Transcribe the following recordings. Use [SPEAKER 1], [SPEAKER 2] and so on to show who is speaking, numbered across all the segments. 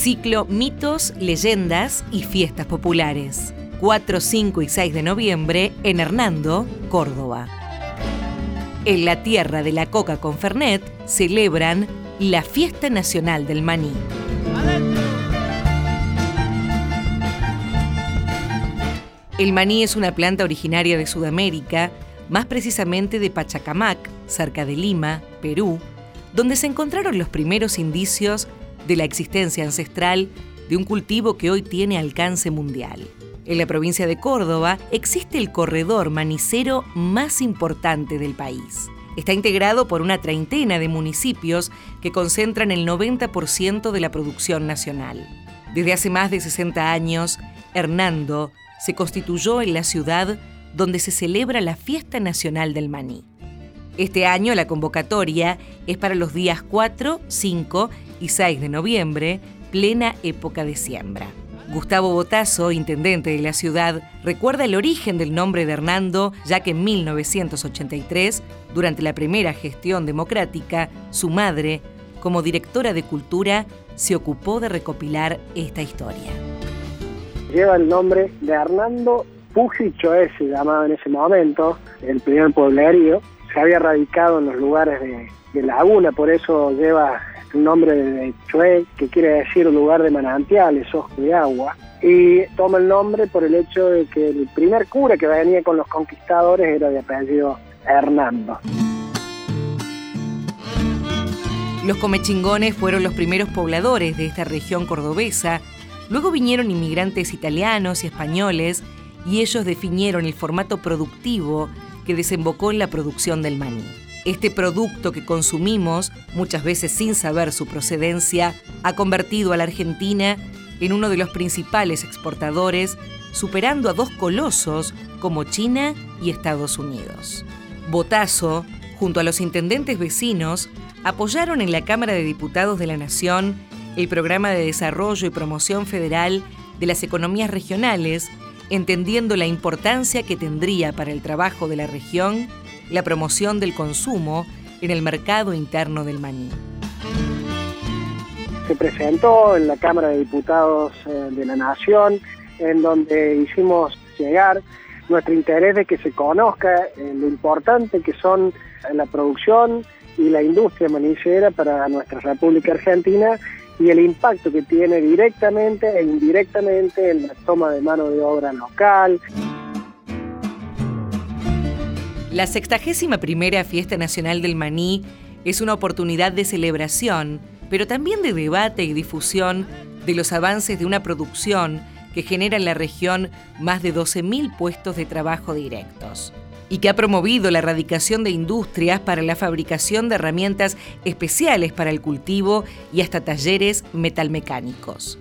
[SPEAKER 1] Ciclo Mitos, Leyendas y Fiestas Populares. 4, 5 y 6 de noviembre en Hernando, Córdoba. En la tierra de la coca con Fernet celebran la Fiesta Nacional del Maní. El maní es una planta originaria de Sudamérica, más precisamente de Pachacamac, cerca de Lima, Perú, donde se encontraron los primeros indicios de la existencia ancestral de un cultivo que hoy tiene alcance mundial. En la provincia de Córdoba existe el corredor manicero más importante del país. Está integrado por una treintena de municipios que concentran el 90% de la producción nacional. Desde hace más de 60 años, Hernando se constituyó en la ciudad donde se celebra la Fiesta Nacional del Maní. Este año la convocatoria es para los días 4, 5 y 6 de noviembre, plena época de siembra. Gustavo Botazo, intendente de la ciudad, recuerda el origen del nombre de Hernando, ya que en 1983, durante la primera gestión democrática, su madre, como directora de cultura, se ocupó de recopilar esta historia
[SPEAKER 2] lleva el nombre de Hernando Puji Choé, se llamaba en ese momento, el primer pueblerío. Se había radicado en los lugares de, laguna, por eso lleva nombre de Choé, que quiere decir lugar de manantiales, ojos de agua. Y toma el nombre por el hecho de que el primer cura que venía con los conquistadores era de apellido Hernando.
[SPEAKER 1] Los comechingones fueron los primeros pobladores de esta región cordobesa Luego vinieron inmigrantes italianos y españoles y ellos definieron el formato productivo que desembocó en la producción del maní. Este producto que consumimos, muchas veces sin saber su procedencia, ha convertido a la Argentina en uno de los principales exportadores, superando a dos colosos como China y Estados Unidos. Botazo, junto a los intendentes vecinos, apoyaron en la Cámara de Diputados de la Nación el Programa de Desarrollo y Promoción Federal de las Economías Regionales, entendiendo la importancia que tendría para el trabajo de la región la promoción del consumo en el mercado interno del maní.
[SPEAKER 2] Se presentó en la Cámara de Diputados eh, de la Nación, en donde hicimos llegar nuestro interés de que se conozca eh, lo importante que son la producción y la industria manicera para nuestra República Argentina y el impacto que tiene directamente e indirectamente en la toma de mano de obra local.
[SPEAKER 1] La 61 primera Fiesta Nacional del Maní es una oportunidad de celebración, pero también de debate y difusión de los avances de una producción que genera en la región más de 12.000 puestos de trabajo directos y que ha promovido la erradicación de industrias para la fabricación de herramientas especiales para el cultivo y hasta talleres metalmecánicos.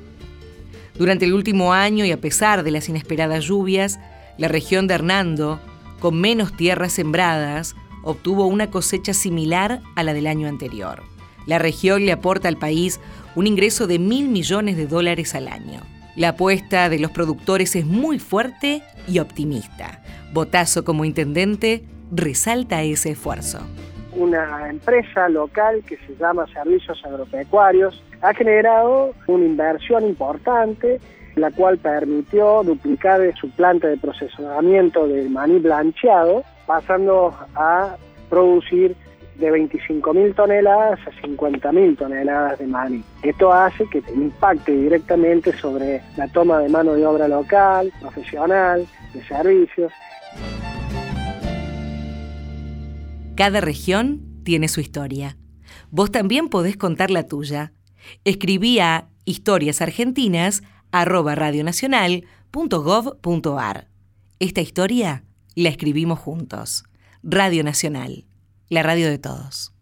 [SPEAKER 1] Durante el último año y a pesar de las inesperadas lluvias, la región de Hernando, con menos tierras sembradas, obtuvo una cosecha similar a la del año anterior. La región le aporta al país un ingreso de mil millones de dólares al año. La apuesta de los productores es muy fuerte y optimista. Botazo como intendente resalta ese esfuerzo.
[SPEAKER 2] Una empresa local que se llama Servicios Agropecuarios ha generado una inversión importante, la cual permitió duplicar su planta de procesamiento de maní blancheado, pasando a producir de 25.000 toneladas a 50.000 toneladas de maní. Esto hace que impacte directamente sobre la toma de mano de obra local, profesional, de servicios.
[SPEAKER 1] Cada región tiene su historia. Vos también podés contar la tuya. Escribí a historiasargentinas.gov.ar. Esta historia la escribimos juntos. Radio Nacional la radio de todos.